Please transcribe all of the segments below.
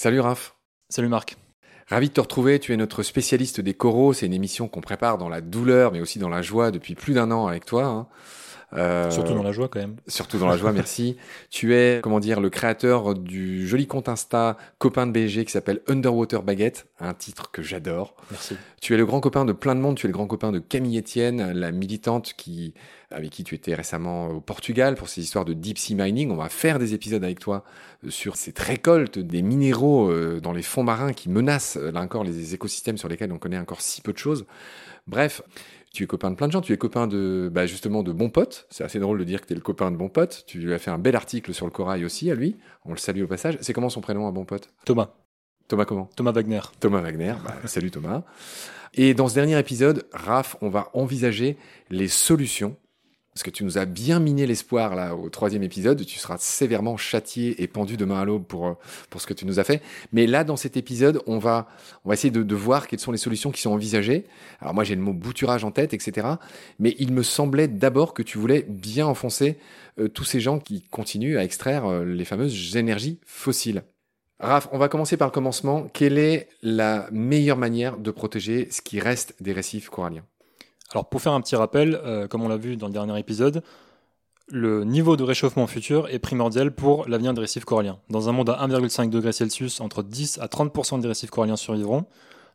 Salut Raph. Salut Marc. Ravi de te retrouver, tu es notre spécialiste des coraux, c'est une émission qu'on prépare dans la douleur mais aussi dans la joie depuis plus d'un an avec toi. Hein. Euh, surtout dans la joie quand même. Surtout dans la joie, merci. Tu es, comment dire, le créateur du joli compte Insta copain de BG qui s'appelle Underwater Baguette, un titre que j'adore. Merci. Tu es le grand copain de plein de monde, tu es le grand copain de Camille Etienne, la militante qui, avec qui tu étais récemment au Portugal pour ces histoires de deep sea mining. On va faire des épisodes avec toi sur cette récolte des minéraux euh, dans les fonds marins qui menacent, euh, là encore, les écosystèmes sur lesquels on connaît encore si peu de choses. Bref, tu es copain de plein de gens, tu es copain de bah justement de bons potes. C'est assez drôle de dire que tu es le copain de bons potes. Tu lui as fait un bel article sur le corail aussi à lui. On le salue au passage. C'est comment son prénom à bon pote? Thomas. Thomas comment? Thomas Wagner. Thomas Wagner. Bah, salut Thomas. Et dans ce dernier épisode, Raph, on va envisager les solutions parce que tu nous as bien miné l'espoir là au troisième épisode. Tu seras sévèrement châtié et pendu demain à l'aube pour, euh, pour ce que tu nous as fait. Mais là, dans cet épisode, on va, on essayer de, de voir quelles sont les solutions qui sont envisagées. Alors moi, j'ai le mot bouturage en tête, etc. Mais il me semblait d'abord que tu voulais bien enfoncer euh, tous ces gens qui continuent à extraire euh, les fameuses énergies fossiles. Raph, on va commencer par le commencement. Quelle est la meilleure manière de protéger ce qui reste des récifs coralliens? Alors pour faire un petit rappel, euh, comme on l'a vu dans le dernier épisode, le niveau de réchauffement futur est primordial pour l'avenir des récifs coralliens. Dans un monde à 1,5 degré Celsius, entre 10 à 30% des récifs coralliens survivront.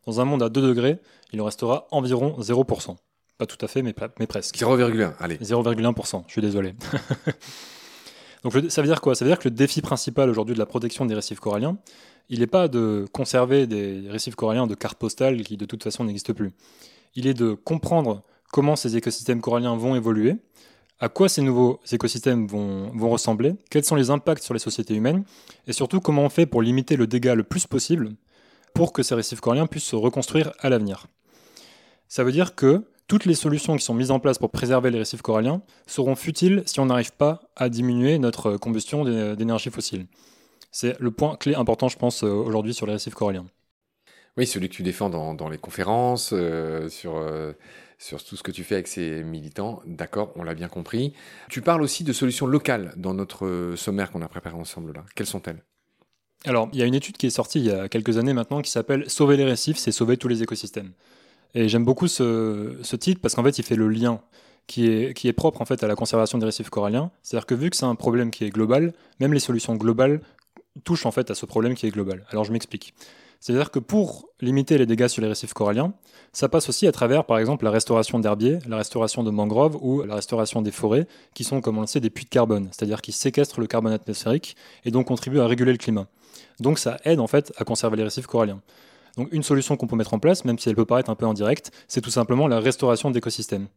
Dans un monde à 2 degrés, il en restera environ 0%. Pas tout à fait, mais, mais presque. 0,1, allez. 0,1%, je suis désolé. Donc ça veut dire quoi? Ça veut dire que le défi principal aujourd'hui de la protection des récifs coralliens, il n'est pas de conserver des récifs coralliens de cartes postales qui de toute façon n'existent plus il est de comprendre comment ces écosystèmes coralliens vont évoluer, à quoi ces nouveaux écosystèmes vont, ressembler, quels sont les impacts sur les sociétés humaines, et surtout comment on fait pour limiter le dégât le plus possible pour que ces récifs coralliens puissent se reconstruire à l'avenir. Ça veut dire que toutes les solutions qui sont mises en place pour préserver les récifs coralliens seront futiles si on n'arrive pas à diminuer notre combustion d'énergie fossile. C'est le point clé important, je pense, aujourd'hui sur les récifs coralliens. Oui, celui que tu défends dans, les conférences, euh, sur, euh, sur tout ce que tu fais avec ces militants. D'accord, on l'a bien compris. Tu parles aussi de solutions locales dans notre sommaire qu'on a préparé ensemble là. Quelles sont-elles? Alors, il y a une étude qui est sortie il y a quelques années maintenant qui s'appelle Sauver les récifs, c'est sauver tous les écosystèmes. Et j'aime beaucoup ce, ce, titre parce qu'en fait, il fait le lien qui est, qui est propre en fait à la conservation des récifs coralliens. C'est-à-dire que vu que c'est un problème qui est global, même les solutions globales touchent en fait à ce problème qui est global. Alors je m'explique. C'est-à-dire que pour limiter les dégâts sur les récifs coralliens, ça passe aussi à travers, par exemple, la restauration d'herbiers, la restauration de mangroves ou la restauration des forêts, qui sont, comme on le sait, des puits de carbone, c'est-à-dire qui séquestrent le carbone atmosphérique et donc contribuent à réguler le climat. Donc ça aide en fait à conserver les récifs coralliens. Donc une solution qu'on peut mettre en place, même si elle peut paraître un peu en direct, c'est tout simplement la restauration d'écosystèmes.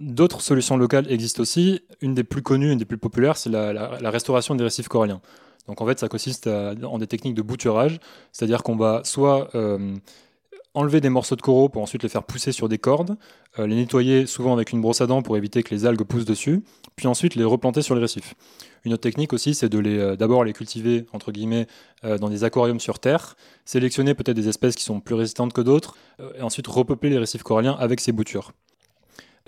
D'autres solutions locales existent aussi. Une des plus connues, une des plus populaires, c'est la, restauration des récifs coralliens. Donc en fait, ça consiste en des techniques de bouturage, c'est-à-dire qu'on va soit euh, enlever des morceaux de coraux pour ensuite les faire pousser sur des cordes, euh, les nettoyer souvent avec une brosse à dents pour éviter que les algues poussent dessus, puis ensuite les replanter sur les récifs. Une autre technique aussi, c'est de les euh, d'abord les cultiver entre guillemets dans des aquariums sur terre, sélectionner peut-être des espèces qui sont plus résistantes que d'autres, et ensuite repeupler les récifs coralliens avec ces boutures.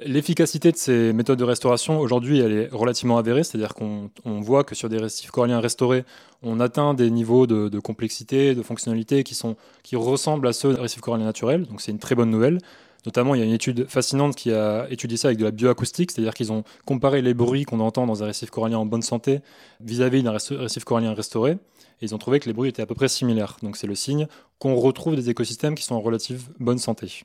L'efficacité de ces méthodes de restauration, aujourd'hui, elle est relativement avérée, c'est-à-dire qu'on voit que sur des récifs coralliens restaurés, on atteint des niveaux de, complexité, de fonctionnalité qui, sont, qui ressemblent à ceux des récifs coralliens naturels, donc c'est une très bonne nouvelle. Notamment, il y a une étude fascinante qui a étudié ça avec de la bioacoustique, c'est-à-dire qu'ils ont comparé les bruits qu'on entend dans un récif corallien en bonne santé vis-à-vis d'un récif corallien restauré, et ils ont trouvé que les bruits étaient à peu près similaires. Donc c'est le signe qu'on retrouve des écosystèmes qui sont en relative bonne santé.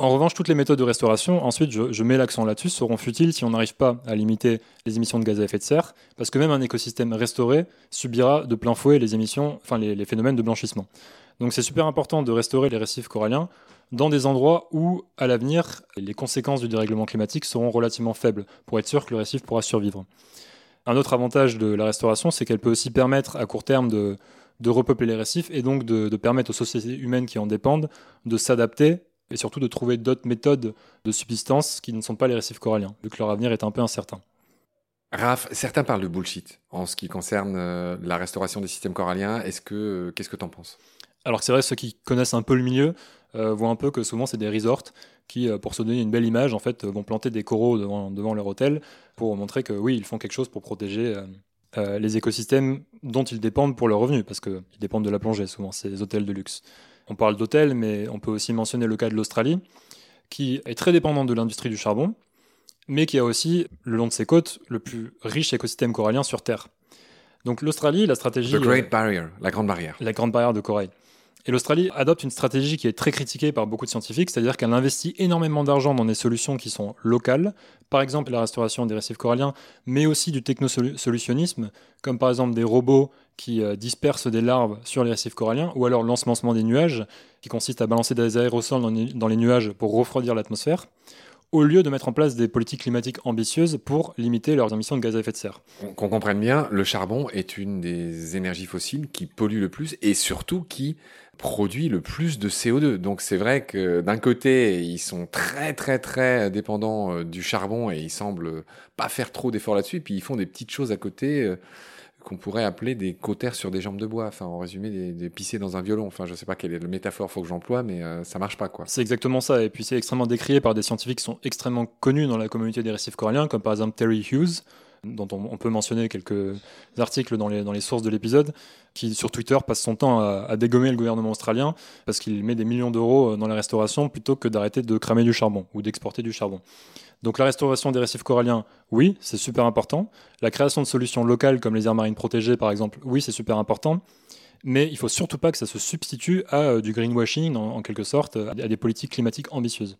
En revanche, toutes les méthodes de restauration, ensuite, je, mets l'accent là-dessus, seront futiles si on n'arrive pas à limiter les émissions de gaz à effet de serre, parce que même un écosystème restauré subira de plein fouet les émissions, enfin les, phénomènes de blanchissement. Donc c'est super important de restaurer les récifs coralliens dans des endroits où, à l'avenir, les conséquences du dérèglement climatique seront relativement faibles, pour être sûr que le récif pourra survivre. Un autre avantage de la restauration, c'est qu'elle peut aussi permettre à court terme de, repeupler les récifs et donc de, permettre aux sociétés humaines qui en dépendent de s'adapter et surtout de trouver d'autres méthodes de subsistance qui ne sont pas les récifs coralliens, vu que leur avenir est un peu incertain. Raph, certains parlent de bullshit en ce qui concerne euh, la restauration des systèmes coralliens. Est-ce que euh, qu'est-ce que tu en penses? Alors c'est vrai, ceux qui connaissent un peu le milieu euh, voient un peu que souvent c'est des resorts qui, pour se donner une belle image, en fait, vont planter des coraux devant, devant, leur hôtel pour montrer que oui, ils font quelque chose pour protéger euh, les écosystèmes dont ils dépendent pour leur revenu, parce qu'ils dépendent de la plongée souvent, ces hôtels de luxe. On parle d'hôtels, mais on peut aussi mentionner le cas de l'Australie, qui est très dépendante de l'industrie du charbon, mais qui a aussi, le long de ses côtes, le plus riche écosystème corallien sur Terre. Donc l'Australie, la stratégie... The Great Barrier, la grande barrière. La grande barrière de corail. Et l'Australie adopte une stratégie qui est très critiquée par beaucoup de scientifiques, c'est-à-dire qu'elle investit énormément d'argent dans des solutions qui sont locales, par exemple la restauration des récifs coralliens, mais aussi du technosolutionnisme, comme par exemple des robots qui euh, dispersent des larves sur les récifs coralliens, ou alors l'ensemencement des nuages, qui consiste à balancer des aérosols dans les nuages pour refroidir l'atmosphère au lieu de mettre en place des politiques climatiques ambitieuses pour limiter leurs émissions de gaz à effet de serre. Qu'on comprenne bien, le charbon est une des énergies fossiles qui pollue le plus et surtout qui produit le plus de CO2. Donc c'est vrai que d'un côté, ils sont très très très dépendants euh, du charbon et ils semblent pas faire trop d'efforts là-dessus. Puis ils font des petites choses à côté euh, qu'on pourrait appeler des cautères sur des jambes de bois. Enfin, en résumé, des, des pisser dans un violon. Enfin, je sais pas quelle est la métaphore faut que j'emploie, mais euh, ça marche pas, quoi. C'est exactement ça. Et puis, c'est extrêmement décrié par des scientifiques qui sont extrêmement connus dans la communauté des récifs coralliens, comme par exemple Terry Hughes, dont on, peut mentionner quelques articles dans les, sources de l'épisode, qui sur Twitter passe son temps à, dégommer le gouvernement australien parce qu'il met des millions d'euros dans la restauration plutôt que d'arrêter de cramer du charbon ou d'exporter du charbon. Donc la restauration des récifs coralliens, oui, c'est super important. La création de solutions locales comme les aires marines protégées, par exemple, oui, c'est super important. Mais il faut surtout pas que ça se substitue à euh, du greenwashing, en, quelque sorte, à des politiques climatiques ambitieuses.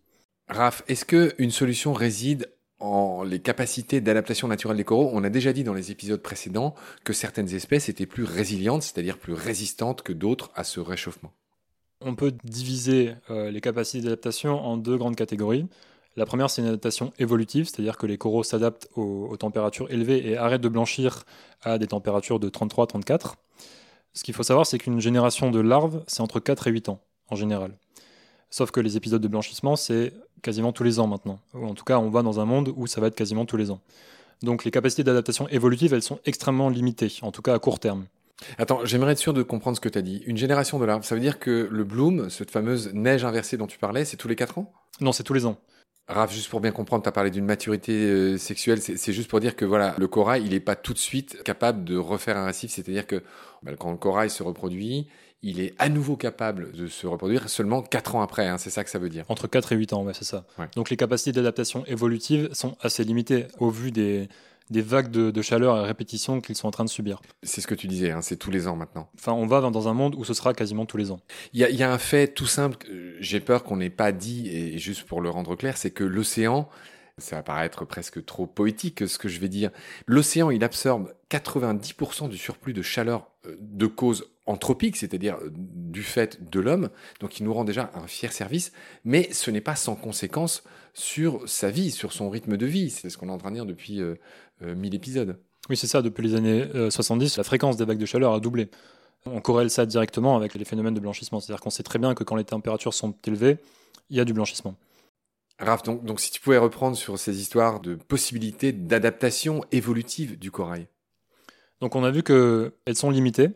Raph, est-ce qu'une solution réside en les capacités d'adaptation naturelle des coraux On a déjà dit dans les épisodes précédents que certaines espèces étaient plus résilientes, c'est-à-dire plus résistantes que d'autres à ce réchauffement. On peut diviser euh, les capacités d'adaptation en deux grandes catégories. La première, c'est une adaptation évolutive, c'est-à-dire que les coraux s'adaptent aux, températures élevées et arrêtent de blanchir à des températures de 33-34. Ce qu'il faut savoir, c'est qu'une génération de larves, c'est entre 4 et 8 ans, en général. Sauf que les épisodes de blanchissement, c'est quasiment tous les ans maintenant. Ou en tout cas, on va dans un monde où ça va être quasiment tous les ans. Donc les capacités d'adaptation évolutive, elles sont extrêmement limitées, en tout cas à court terme. Attends, j'aimerais être sûr de comprendre ce que tu as dit. Une génération de larves, ça veut dire que le bloom, cette fameuse neige inversée dont tu parlais, c'est tous les 4 ans? Non, c'est tous les ans. Raph, juste pour bien comprendre, tu as parlé d'une maturité euh, sexuelle. C'est juste pour dire que voilà, le corail, il n'est pas tout de suite capable de refaire un récif. C'est-à-dire que bah, quand le corail se reproduit, il est à nouveau capable de se reproduire seulement 4 ans après. Hein, c'est ça que ça veut dire. Entre 4 et 8 ans, ouais, c'est ça. Donc les capacités d'adaptation évolutive sont assez limitées au vu des, des vagues de, chaleur à répétition qu'ils sont en train de subir. C'est ce que tu disais, hein, c'est tous les ans maintenant. Enfin, on va dans un monde où ce sera quasiment tous les ans. Il y a, un fait tout simple, j'ai peur qu'on n'ait pas dit, et juste pour le rendre clair, c'est que l'océan, ça va paraître presque trop poétique ce que je vais dire, l'océan, il absorbe 90% du surplus de chaleur euh, de cause anthropique, c'est-à-dire euh, du fait de l'homme, donc il nous rend déjà un fier service, mais ce n'est pas sans conséquence sur sa vie, sur son rythme de vie. C'est ce qu'on est en train de dire depuis euh, 1000 euh, épisodes. Oui, c'est ça. Depuis les années 70, euh, la fréquence des vagues de chaleur a doublé. On corrèle ça directement avec les phénomènes de blanchissement. C'est-à-dire qu'on sait très bien que quand les températures sont élevées, il y a du blanchissement. Raph, donc, donc si tu pouvais reprendre sur ces histoires de possibilités d'adaptation évolutive du corail. Donc on a vu qu'elles sont limitées,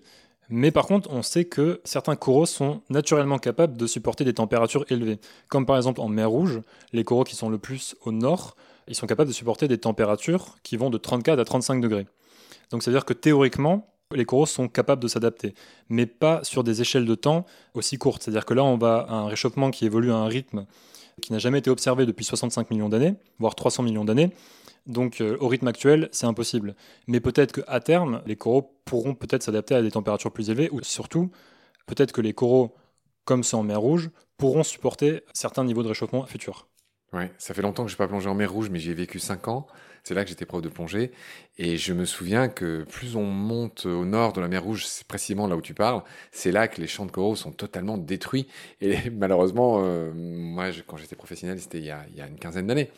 mais par contre on sait que certains coraux sont naturellement capables de supporter des températures élevées. Comme par exemple en mer Rouge, les coraux qui sont le plus au nord ils sont capables de supporter des températures qui vont de 34 à 35 degrés. Donc c'est-à-dire que théoriquement, les coraux sont capables de s'adapter, mais pas sur des échelles de temps aussi courtes. C'est-à-dire que là, on va à un réchauffement qui évolue à un rythme qui n'a jamais été observé depuis 65 millions d'années, voire 300 millions d'années. Donc euh, au rythme actuel, c'est impossible. Mais peut-être qu'à terme, les coraux pourront peut-être s'adapter à des températures plus élevées, ou surtout, peut-être que les coraux, comme ceux en mer Rouge, pourront supporter certains niveaux de réchauffement futurs. Ouais, ça fait longtemps que je n'ai pas plongé en mer Rouge, mais j'y ai vécu 5 ans. C'est là que j'étais prof de plongée. Et je me souviens que plus on monte au nord de la mer Rouge, c'est précisément là où tu parles, c'est là que les champs de coraux sont totalement détruits. Et malheureusement, euh, moi, quand j'étais professionnel, c'était il, y a, une quinzaine d'années.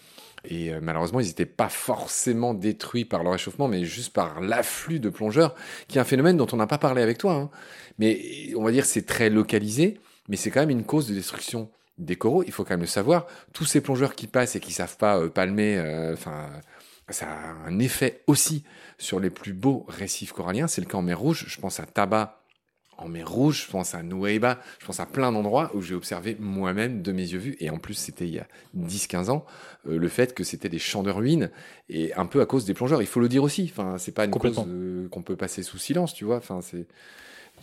Et euh, malheureusement, ils n'étaient pas forcément détruits par le réchauffement, mais juste par l'afflux de plongeurs, qui est un phénomène dont on n'a pas parlé avec toi. Hein. Mais on va dire c'est très localisé, mais c'est quand même une cause de destruction des coraux, il faut quand même le savoir. Tous ces plongeurs qui passent et qui savent pas euh, palmer, euh, enfin, ça a un effet aussi sur les plus beaux récifs coralliens. C'est le cas en mer Rouge. Je pense à Tabac en mer Rouge, je pense à Nueva, je pense à plein d'endroits où j'ai observé moi-même de mes yeux vus, et en plus c'était il y a 10-15 ans, euh, le fait que c'était des champs de ruines, et un peu à cause des plongeurs, il faut le dire aussi, enfin, c'est pas une cause euh, qu'on peut passer sous silence, tu vois, enfin, c'est...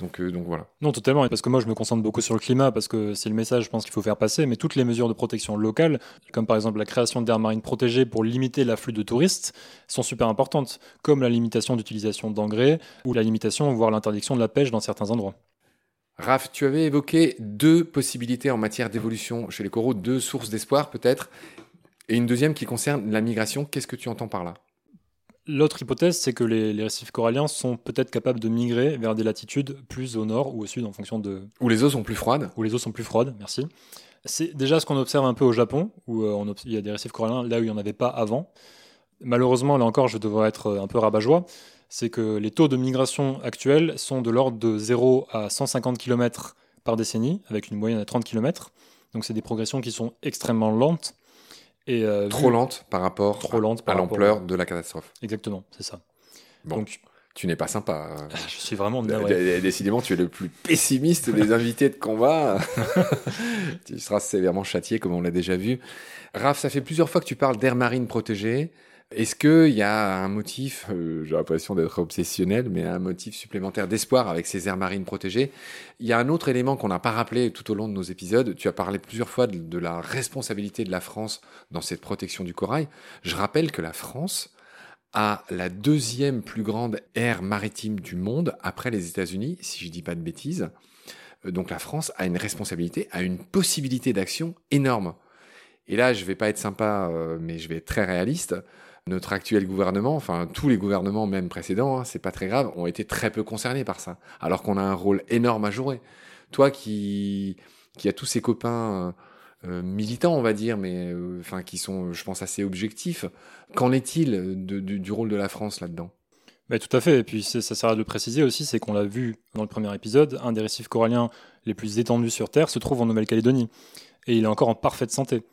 Donc, euh, donc, voilà. Non, totalement. Parce que moi, je me concentre beaucoup sur le climat, parce que c'est le message, je pense, qu'il faut faire passer. Mais toutes les mesures de protection locales, comme par exemple la création d'aires marines protégées pour limiter l'afflux de touristes, sont super importantes, comme la limitation d'utilisation d'engrais ou la limitation, voire l'interdiction de la pêche dans certains endroits. Raph, tu avais évoqué deux possibilités en matière d'évolution chez les coraux, deux sources d'espoir peut-être, et une deuxième qui concerne la migration. Qu'est-ce que tu entends par là? L'autre hypothèse, c'est que les, récifs coralliens sont peut-être capables de migrer vers des latitudes plus au nord ou au sud en fonction de... Où les eaux sont plus froides Où les eaux sont plus froides, merci. C'est déjà ce qu'on observe un peu au Japon, où euh, il y a des récifs coralliens là où il n'y en avait pas avant. Malheureusement, là encore, je devrais être un peu rabat-joie c'est que les taux de migration actuels sont de l'ordre de 0 à 150 km par décennie, avec une moyenne à 30 km. Donc c'est des progressions qui sont extrêmement lentes. Et, euh, trop lentes par rapport trop lente à l'ampleur de la catastrophe. Exactement, c'est ça. Donc, tu n'es pas sympa. Je suis vraiment Décidément, tu es le plus pessimiste des invités de combat. tu seras sévèrement châtié, comme on l'a déjà vu. Raph, ça fait plusieurs fois que tu parles d'air marine protégée. Est-ce qu'il y a un motif, euh, j'ai l'impression d'être obsessionnel, mais un motif supplémentaire d'espoir avec ces aires marines protégées? Il y a un autre élément qu'on n'a pas rappelé tout au long de nos épisodes. Tu as parlé plusieurs fois de, la responsabilité de la France dans cette protection du corail. Je rappelle que la France a la deuxième plus grande aire maritime du monde après les États-Unis, si je dis pas de bêtises. Euh, donc la France a une responsabilité, a une possibilité d'action énorme. Et là, je vais pas être sympa, euh, mais je vais être très réaliste notre actuel gouvernement, enfin tous les gouvernements même précédents, hein, c'est pas très grave, ont été très peu concernés par ça, alors qu'on a un rôle énorme à jouer. Toi qui qui a tous ces copains euh, euh, militants, on va dire, mais euh, qui sont, je pense, assez objectifs. Qu'en est-il du, rôle de la France là-dedans? Tout à fait. Et puis ça sert à le préciser aussi, c'est qu'on l'a vu dans le premier épisode, un des récifs coralliens les plus étendus sur Terre se trouve en Nouvelle-Calédonie et il est encore en parfaite santé.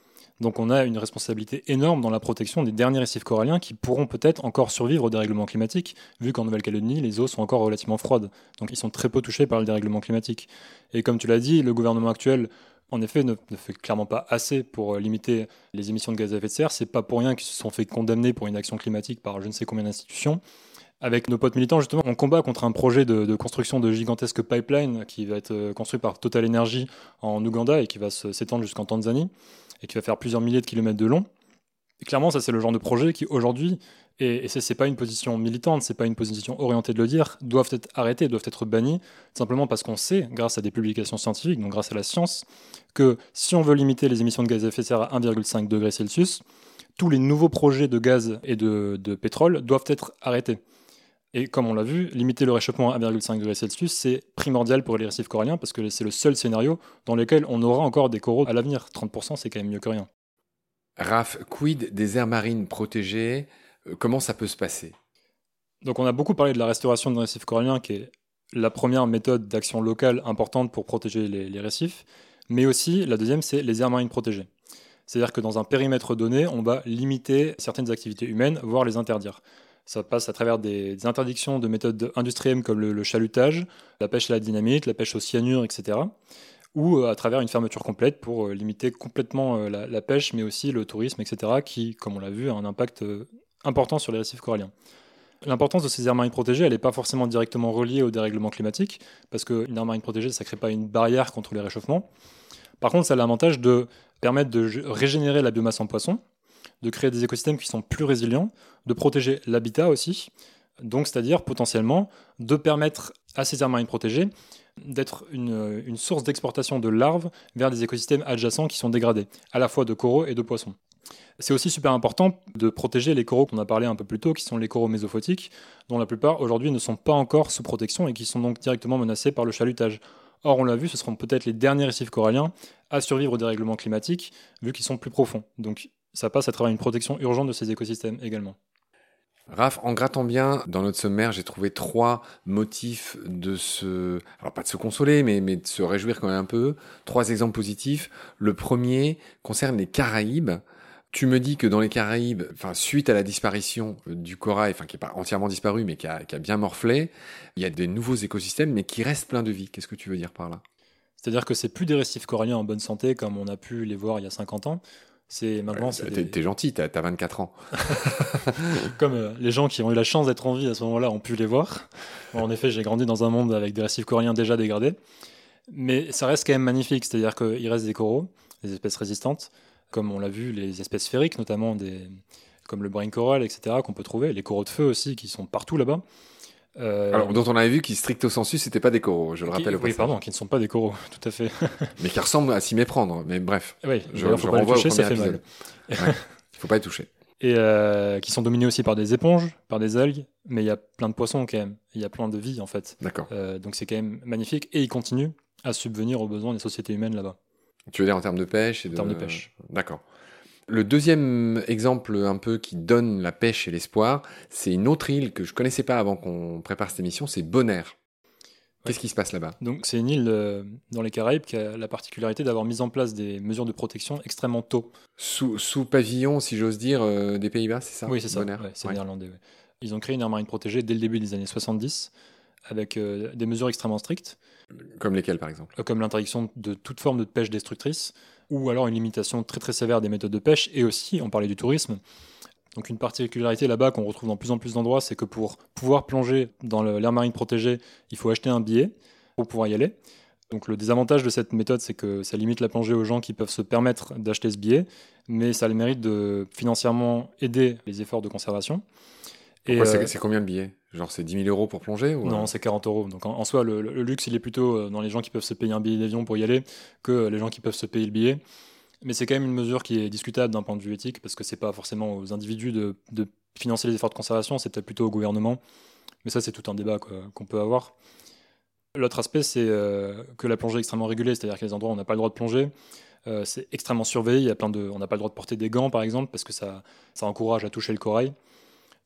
Donc on a une responsabilité énorme dans la protection des derniers récifs coralliens qui pourront peut-être encore survivre au dérèglement climatique, vu qu'en Nouvelle-Calédonie, les eaux sont encore relativement froides. Donc ils sont très peu touchés par le dérèglement climatique. Et comme tu l'as dit, le gouvernement actuel, en effet, ne, fait clairement pas assez pour euh, limiter les émissions de gaz à effet de serre. C'est pas pour rien qu'ils se sont fait condamner pour une action climatique par je ne sais combien d'institutions. Avec nos potes militants, justement, on combat contre un projet de, construction de gigantesques pipelines qui va être euh, construit par Total Energy en Ouganda et qui va s'étendre jusqu'en Tanzanie et qui va faire plusieurs milliers de kilomètres de long. clairement, ça c'est le genre de projet qui aujourd'hui, et, et c'est pas une position militante, c'est pas une position orientée de le dire, doivent être arrêtés, doivent être bannis, simplement parce qu'on sait, grâce à des publications scientifiques, donc grâce à la science, que si on veut limiter les émissions de gaz à effet de serre à 1,5 degré Celsius, tous les nouveaux projets de gaz et de, de pétrole doivent être arrêtés. Et comme on l'a vu, limiter le réchauffement à 1,5 degré Celsius, c'est primordial pour les récifs coralliens parce que c'est le seul scénario dans lequel on aura encore des coraux à l'avenir. 30%, c'est quand même mieux que rien. Raph, quid des aires marines protégées? Euh, Comment ça peut se passer? Donc on a beaucoup parlé de la restauration des récifs coralliens qui est la première méthode d'action locale importante pour protéger les, les récifs, mais aussi la deuxième, c'est les aires marines protégées. C'est-à-dire que dans un périmètre donné, on va limiter certaines activités humaines, voire les interdire. Ça passe à travers des, interdictions de méthodes industrielles comme le, chalutage, la pêche à la dynamite, la pêche au cyanure, etc. Ou euh, à travers une fermeture complète pour euh, limiter complètement euh, la, pêche, mais aussi le tourisme, etc., qui, comme on l'a vu, a un impact important sur les récifs coralliens. L'importance de ces aires marines protégées, elle n'est pas forcément directement reliée au dérèglement climatique, parce qu'une aire marine protégée, ça ne crée pas une barrière contre les réchauffements. Par contre, ça a l'avantage de permettre de régénérer la biomasse en poisson, de créer des écosystèmes qui sont plus résilients, de protéger l'habitat aussi, donc c'est-à-dire potentiellement de permettre à ces aires marines protégées d'être une, une, source d'exportation de larves vers des écosystèmes adjacents qui sont dégradés, à la fois de coraux et de poissons. C'est aussi super important de protéger les coraux qu'on a parlé un peu plus tôt, qui sont les coraux mésophotiques, dont la plupart aujourd'hui ne sont pas encore sous protection et qui sont donc directement menacés par le chalutage. Or, on l'a vu, ce seront peut-être les derniers récifs coralliens à survivre au dérèglement climatique, vu qu'ils sont plus profonds. Donc, ça passe à travers une protection urgente de ces écosystèmes également. Raph, en grattant bien dans notre sommaire, j'ai trouvé trois motifs de se, alors pas de se consoler, mais, mais de se réjouir quand même un peu. Trois exemples positifs. Le premier concerne les Caraïbes. Tu me dis que dans les Caraïbes, enfin, suite à la disparition du corail, enfin, qui n'est pas entièrement disparu, mais qui a, qui a, bien morflé, il y a des nouveaux écosystèmes, mais qui restent pleins de vie. Qu'est-ce que tu veux dire par là? C'est-à-dire que c'est plus des récifs coralliens en bonne santé comme on a pu les voir il y a 50 ans. C'est maintenant. Ouais, t'es, des... gentil, t'as, as 24 ans. comme euh, les gens qui ont eu la chance d'être en vie à ce moment-là ont pu les voir. Bon, en effet, j'ai grandi dans un monde avec des récifs coralliens déjà dégradés. Mais ça reste quand même magnifique, c'est-à-dire qu'il reste des coraux, des espèces résistantes, comme on l'a vu, les espèces sphériques, notamment des, comme le brain coral, etc., qu'on peut trouver, les coraux de feu aussi, qui sont partout là-bas. Euh... Alors, dont on avait vu qui, stricto sensu, c'était pas des coraux, je le rappelle au Oui, pardon, qui ne sont pas des coraux, tout à fait. mais qui ressemblent à s'y méprendre, mais bref. Oui, je, je faut pas les toucher, ça fait mal. Il ouais, faut pas les toucher. Et euh, qui sont dominés aussi par des éponges, par des algues, mais il y a plein de poissons quand même. Il y a plein de vie en fait. D'accord. Euh, donc c'est quand même magnifique et ils continuent à subvenir aux besoins des sociétés humaines là-bas. Tu veux dire en termes de pêche et En termes de pêche. D'accord. Le deuxième exemple un peu qui donne la pêche et l'espoir, c'est une autre île que je connaissais pas avant qu'on prépare cette émission, c'est Bonaire. Qu'est-ce qui se passe là-bas? Donc c'est une île euh, dans les Caraïbes qui a la particularité d'avoir mis en place des mesures de protection extrêmement tôt. Sous, sous pavillon, si j'ose dire, euh, des Pays-Bas, c'est ça? Oui, c'est ça. Ouais, c'est ouais. néerlandais. Ils ont créé une aire marine protégée dès le début des années 70 avec euh, des mesures extrêmement strictes. Comme lesquelles, par exemple? Comme l'interdiction de toute forme de pêche destructrice, ou alors une limitation très très sévère des méthodes de pêche, et aussi, on parlait du tourisme, donc une particularité là-bas qu'on retrouve dans plus en plus d'endroits, c'est que pour pouvoir plonger dans l'aire marine protégée, il faut acheter un billet pour pouvoir y aller. Donc le désavantage de cette méthode, c'est que ça limite la plongée aux gens qui peuvent se permettre d'acheter ce billet, mais ça a le mérite de financièrement aider les efforts de conservation. Et euh, c'est combien le billet? Genre c'est 10 000 euros pour plonger ou Non, c'est 40 euros. Donc en, en soi, le, le, luxe, il est plutôt euh, dans les gens qui peuvent se payer un billet d'avion pour y aller que les gens qui peuvent se payer le billet. Mais c'est quand même une mesure qui est discutable d'un point de vue éthique parce que c'est pas forcément aux individus de, de, financer les efforts de conservation, c'est peut-être plutôt au gouvernement. Mais ça, c'est tout un débat qu'on peut avoir. L'autre aspect, c'est euh, que la plongée est extrêmement régulée, c'est-à-dire que les endroits où on n'a pas le droit de plonger, euh, c'est extrêmement surveillé. Il y a plein de, on n'a pas le droit de porter des gants, par exemple, parce que ça, ça encourage à toucher le corail.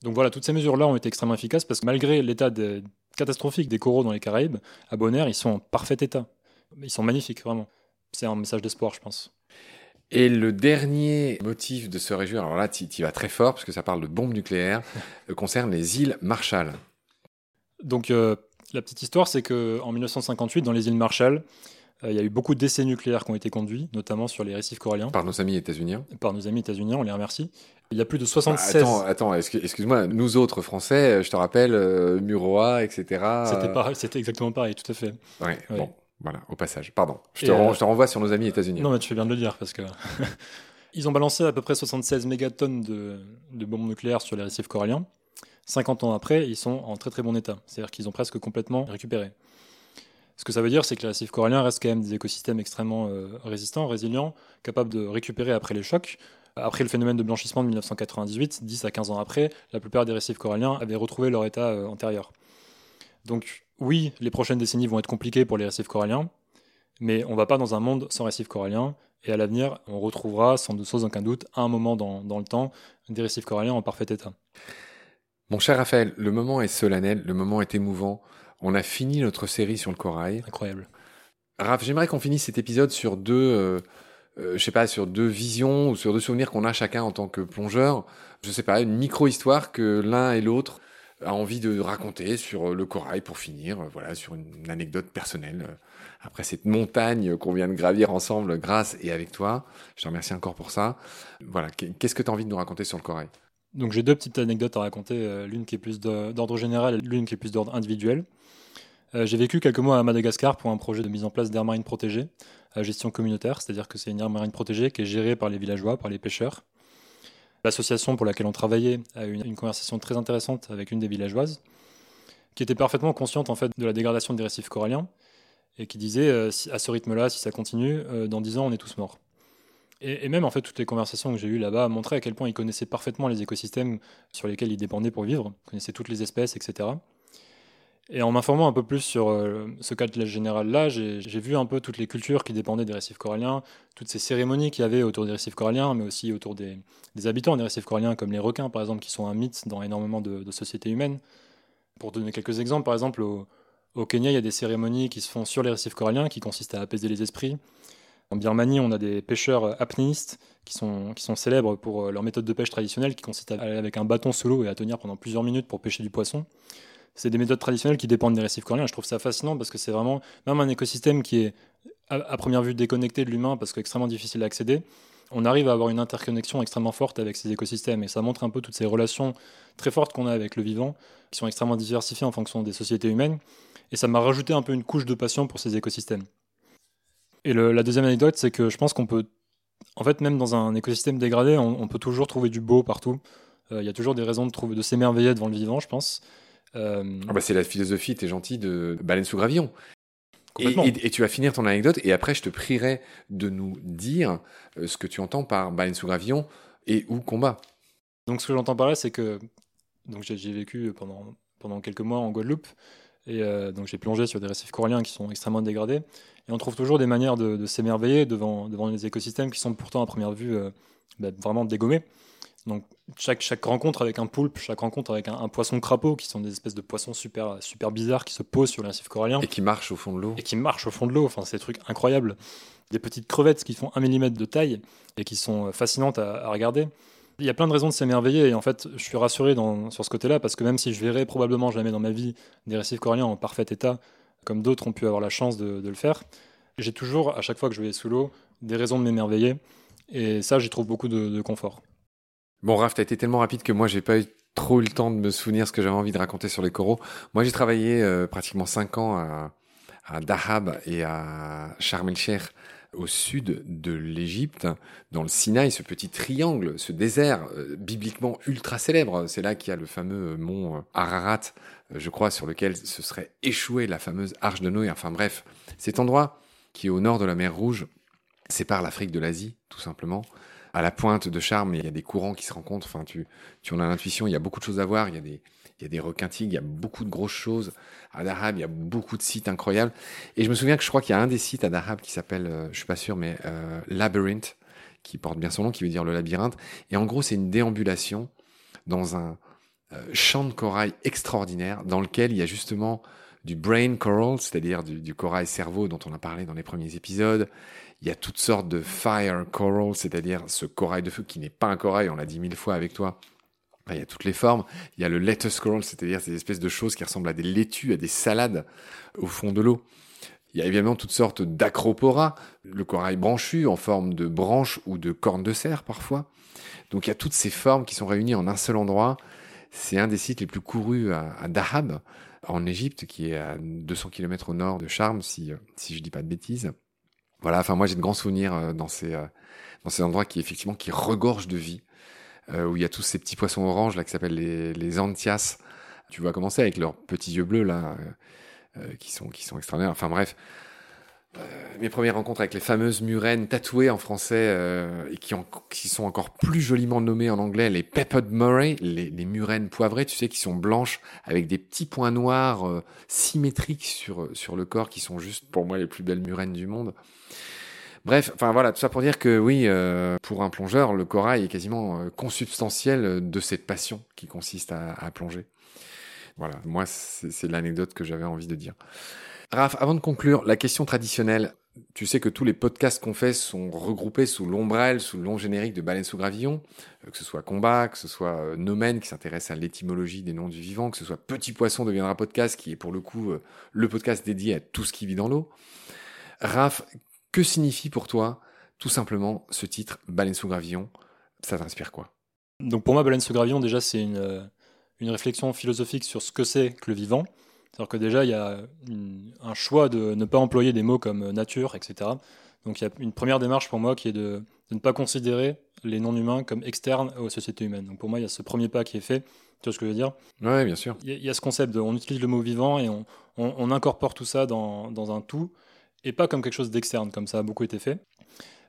Donc voilà, toutes ces mesures-là ont été extrêmement efficaces parce que malgré l'état de, catastrophique des coraux dans les Caraïbes, à Bonaire, ils sont en parfait état. Ils sont magnifiques, vraiment. C'est un message d'espoir, je pense. Et le dernier motif de se réjouir, alors là, tu y vas très fort parce que ça parle de bombes nucléaires, concerne les îles Marshall. Donc euh, la petite histoire, c'est qu'en 1958, dans les îles Marshall, euh, il y a eu beaucoup d'essais nucléaires qui ont été conduits, notamment sur les récifs coralliens. Par nos amis états-uniens Par nos amis états-uniens, on les remercie. Il y a plus de 76. Bah, attends, attends excuse-moi, nous autres Français, je te rappelle, euh, Muroa, etc. C'était, pareil, c'était exactement pareil, tout à fait. Ouais, ouais. bon, voilà, au passage. Pardon, je te, euh... je te, renvoie sur nos amis états-uniens. Non, mais tu fais bien de le dire, parce que. Ils ont balancé à peu près 76 mégatonnes de, de bombes nucléaires sur les récifs coralliens. 50 ans après, ils sont en très très bon état. C'est-à-dire qu'ils ont presque complètement récupéré. Ce que ça veut dire, c'est que les récifs coralliens restent quand même des écosystèmes extrêmement euh, résistants, résilients, capables de récupérer après les chocs. Après le phénomène de blanchissement de 1998, 10 à 15 ans après, la plupart des récifs coralliens avaient retrouvé leur état euh, antérieur. Donc oui, les prochaines décennies vont être compliquées pour les récifs coralliens, mais on ne va pas dans un monde sans récifs coralliens, et à l'avenir, on retrouvera sans, sans aucun doute, à un moment dans, dans le temps, des récifs coralliens en parfait état. Mon cher Raphaël, le moment est solennel, le moment est émouvant. On a fini notre série sur le corail. Incroyable. Raph, j'aimerais qu'on finisse cet épisode sur deux, euh, euh, je sais pas, sur deux visions ou sur deux souvenirs qu'on a chacun en tant que plongeur. Je sais pas, une micro-histoire que l'un et l'autre a envie de raconter sur le corail pour finir, euh, voilà, sur une anecdote personnelle. euh, Après cette montagne qu'on vient de gravir ensemble grâce et avec toi. Je te remercie encore pour ça. Voilà, qu'est-ce que tu as envie de nous raconter sur le corail? Donc j'ai deux petites anecdotes à raconter, euh, l'une qui est plus d'ordre général et l'une qui est plus d'ordre individuel. Euh, j'ai vécu quelques mois à Madagascar pour un projet de mise en place d'aires marines protégées à gestion communautaire, c'est-à-dire que c'est une aire marine protégée qui est gérée par les villageois, par les pêcheurs. L'association pour laquelle on travaillait a eu une, conversation très intéressante avec une des villageoises, qui était parfaitement consciente en fait de la dégradation des récifs coralliens et qui disait euh, à ce rythme-là, si ça continue, euh, dans 10 ans, on est tous morts. Et, même en fait, toutes les conversations que j'ai eues là-bas montraient à quel point ils connaissaient parfaitement les écosystèmes sur lesquels ils dépendaient pour vivre, connaissaient toutes les espèces, etc. Et en m'informant un peu plus sur euh, ce cadre général-là, j'ai vu un peu toutes les cultures qui dépendaient des récifs coralliens, toutes ces cérémonies qu'il y avait autour des récifs coralliens, mais aussi autour des, habitants des récifs coralliens, comme les requins, par exemple, qui sont un mythe dans énormément de, de sociétés humaines. Pour donner quelques exemples, par exemple, au, au, Kenya, il y a des cérémonies qui se font sur les récifs coralliens, qui consistent à apaiser les esprits, En Birmanie, on a des pêcheurs apnéistes qui sont, célèbres pour leur méthode de pêche traditionnelle qui consiste à aller avec un bâton sous l'eau et à tenir pendant plusieurs minutes pour pêcher du poisson. C'est des méthodes traditionnelles qui dépendent des récifs coralliens. Je trouve ça fascinant parce que c'est vraiment même un écosystème qui est à, première vue déconnecté de l'humain parce qu'extrêmement difficile d'accéder. On arrive à avoir une interconnexion extrêmement forte avec ces écosystèmes et ça montre un peu toutes ces relations très fortes qu'on a avec le vivant, qui sont extrêmement diversifiées en fonction des sociétés humaines. Et ça m'a rajouté un peu une couche de passion pour ces écosystèmes. Et la deuxième anecdote, c'est que je pense qu'on peut, en fait, même dans un écosystème dégradé, on, peut toujours trouver du beau partout. Euh, il y a toujours des raisons de, trouver, de s'émerveiller devant le vivant, je pense. Euh, ah bah c'est la philosophie, t'es gentil, de Baleine sous gravillon. Et, tu vas finir ton anecdote, et après, je te prierai de nous dire euh, ce que tu entends par baleine sous gravillon et ou combat. Donc, ce que j'entends par là, c'est que donc j'ai vécu pendant, pendant quelques mois en Guadeloupe, et donc j'ai plongé sur des récifs coralliens qui sont extrêmement dégradés. Et on trouve toujours des manières de, s'émerveiller devant, devant des écosystèmes qui sont pourtant à première vue euh, bah, vraiment dégommés. Donc chaque, chaque rencontre avec un poulpe, chaque rencontre avec un, poisson crapaud, qui sont des espèces de poissons super, super bizarres qui se posent sur les récifs coralliens. Et qui marchent au fond de l'eau. Et qui marchent au fond de l'eau, enfin c'est des trucs incroyables. Des petites crevettes qui font un millimètre de taille et qui sont euh, fascinantes à, regarder. Il y a plein de raisons de s'émerveiller et en fait je suis rassuré dans, sur ce côté-là parce que même si je verrai probablement jamais dans ma vie des récifs coralliens en parfait état, comme d'autres ont pu avoir la chance de, le faire. J'ai toujours, à chaque fois que je vais sous l'eau, des raisons de m'émerveiller. Et ça, j'y trouve beaucoup de, confort. Bon, Raph, t'as été tellement rapide que moi, j'ai pas eu trop eu le temps de me souvenir ce que j'avais envie de raconter sur les coraux. Moi, j'ai travaillé euh, pratiquement 5 ans à, Dahab et à Sharm el-Sheikh au sud de l'Égypte, dans le Sinaï, ce petit triangle, ce désert euh, bibliquement ultra célèbre. C'est là qu'il y a le fameux mont euh, Ararat, euh, je crois, sur lequel se serait échouée la fameuse arche de Noé. Enfin bref, cet endroit qui est au nord de la mer Rouge sépare l'Afrique de l'Asie, tout simplement. À la pointe de Charme, il y a des courants qui se rencontrent. Enfin, tu, tu en as l'intuition, il y a beaucoup de choses à voir. Il y a des, il y a des il y a beaucoup de grosses choses. À Dahab, il y a beaucoup de sites incroyables. Et je me souviens que je crois qu'il y a un des sites à Dahab qui s'appelle, euh, je suis pas sûr, mais euh, Labyrinth, qui porte bien son nom, qui veut dire le labyrinthe. Et en gros, c'est une déambulation dans un euh, champ de corail extraordinaire dans lequel il y a justement du brain coral, c'est-à-dire du, du, corail cerveau dont on a parlé dans les premiers épisodes. Il y a toutes sortes de fire coral, c'est-à-dire ce corail de feu qui n'est pas un corail, on l'a dit mille fois avec toi, il y a toutes les formes. Il y a le lettuce coral, c'est-à-dire ces espèces de choses qui ressemblent à des laitues, à des salades au fond de l'eau. Il y a évidemment toutes sortes d'acropora, le corail branchu en forme de branche ou de corne de cerf parfois. Donc il y a toutes ces formes qui sont réunies en un seul endroit. C'est un des sites les plus courus à, Dahab, en Égypte, qui est à 200 km au nord de Charm, si, si je dis pas de bêtises. Voilà, enfin moi j'ai de grands souvenirs euh, dans ces, euh, dans ces endroits qui effectivement qui regorgent de vie. Euh, où il y a tous ces petits poissons oranges là qui s'appellent les, les anthias. Tu vas commencer avec leurs petits yeux bleus là, euh, euh, qui sont qui sont extraordinaires. Enfin bref, mes premières rencontres avec les fameuses murènes tatouées en français et qui, sont encore plus joliment nommées en anglais, les peppered murray, les, les, poivrées, tu sais, qui sont blanches avec des petits points noirs symétriques sur, sur le corps, qui sont juste pour moi les plus belles murènes du monde. Bref, enfin voilà, tout ça pour dire que oui, euh, pour un plongeur, le corail est quasiment euh, consubstantiel de cette passion qui consiste à, à plonger. Voilà, moi c'est l'anecdote que j'avais envie de dire. Raph, avant de conclure, la question traditionnelle. Tu sais que tous les podcasts qu'on fait sont regroupés sous l'ombrelle, sous le long générique de Baleine sous Gravillon, euh, que ce soit Combat, que ce soit Nomen qui s'intéresse à l'étymologie des noms du vivant, que ce soit Petit Poisson deviendra podcast qui est pour le coup le podcast dédié à tout ce qui vit dans l'eau. Raph, que signifie pour toi, tout simplement, ce titre, Baleine sous gravillon? Ça t'inspire quoi? Donc pour moi, Baleine sous gravillon, déjà, c'est une, euh, une réflexion philosophique sur ce que c'est que le vivant. C'est-à-dire que déjà, il y a un choix de ne pas employer des mots comme nature, etc. Donc il y a une première démarche pour moi qui est de, ne pas considérer les non-humains comme externes aux sociétés humaines. Donc pour moi, il y a ce premier pas qui est fait. Tu vois ce que je veux dire? Oui, bien sûr. Il y, a ce concept de, on utilise le mot vivant et on, incorpore tout ça dans, dans, un tout et pas comme quelque chose d'externe, comme ça a beaucoup été fait.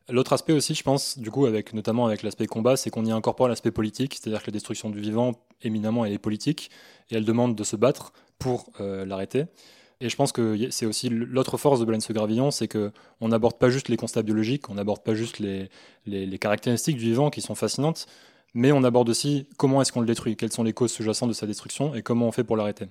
L'autre aspect aussi, je pense, du coup, avec, notamment avec l'aspect combat, c'est qu'on y incorpore l'aspect politique, c'est-à-dire que la destruction du vivant, éminemment, elle est politique, et elle demande de se battre pour euh, l'arrêter. Et je pense que c'est aussi l'autre force de Balance Gravillon, c'est qu'on n'aborde pas juste les constats biologiques, on n'aborde pas juste les, les, caractéristiques du vivant qui sont fascinantes, mais on aborde aussi comment est-ce qu'on le détruit, quelles sont les causes sous-jacentes de sa destruction et comment on fait pour l'arrêter.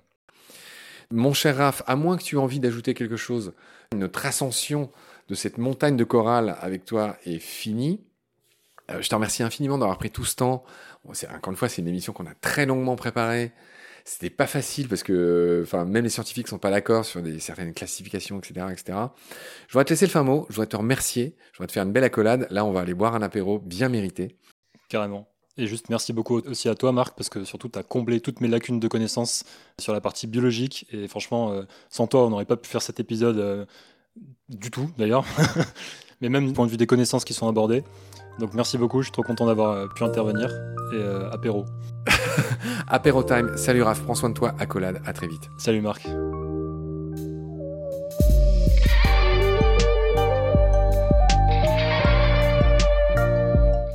Mon cher Raph, à moins que tu aies envie d'ajouter quelque chose, notre ascension de cette montagne de chorale avec toi est fini. Euh, je te remercie infiniment d'avoir pris tout ce temps. Encore une fois, c'est une émission qu'on a très longuement préparée. C'était pas facile parce que, enfin, même les scientifiques sont pas d'accord sur des certaines classifications, etc., etc. Je voudrais te laisser le fin mot. Je voudrais te remercier. Je voudrais te faire une belle accolade. Là, on va aller boire un apéro bien mérité. Carrément. Et juste merci beaucoup aussi à toi, Marc, parce que surtout, tu as comblé toutes mes lacunes de connaissances sur la partie biologique. Et franchement, euh, sans toi, on n'aurait pas pu faire cet épisode euh, du tout, d'ailleurs. Mais même du point de vue des connaissances qui sont abordées. Donc merci beaucoup, je suis trop content d'avoir euh, pu intervenir. Et apéro. apéro time. Salut Raph, prends soin de toi. Accolade, à très vite. Salut Marc.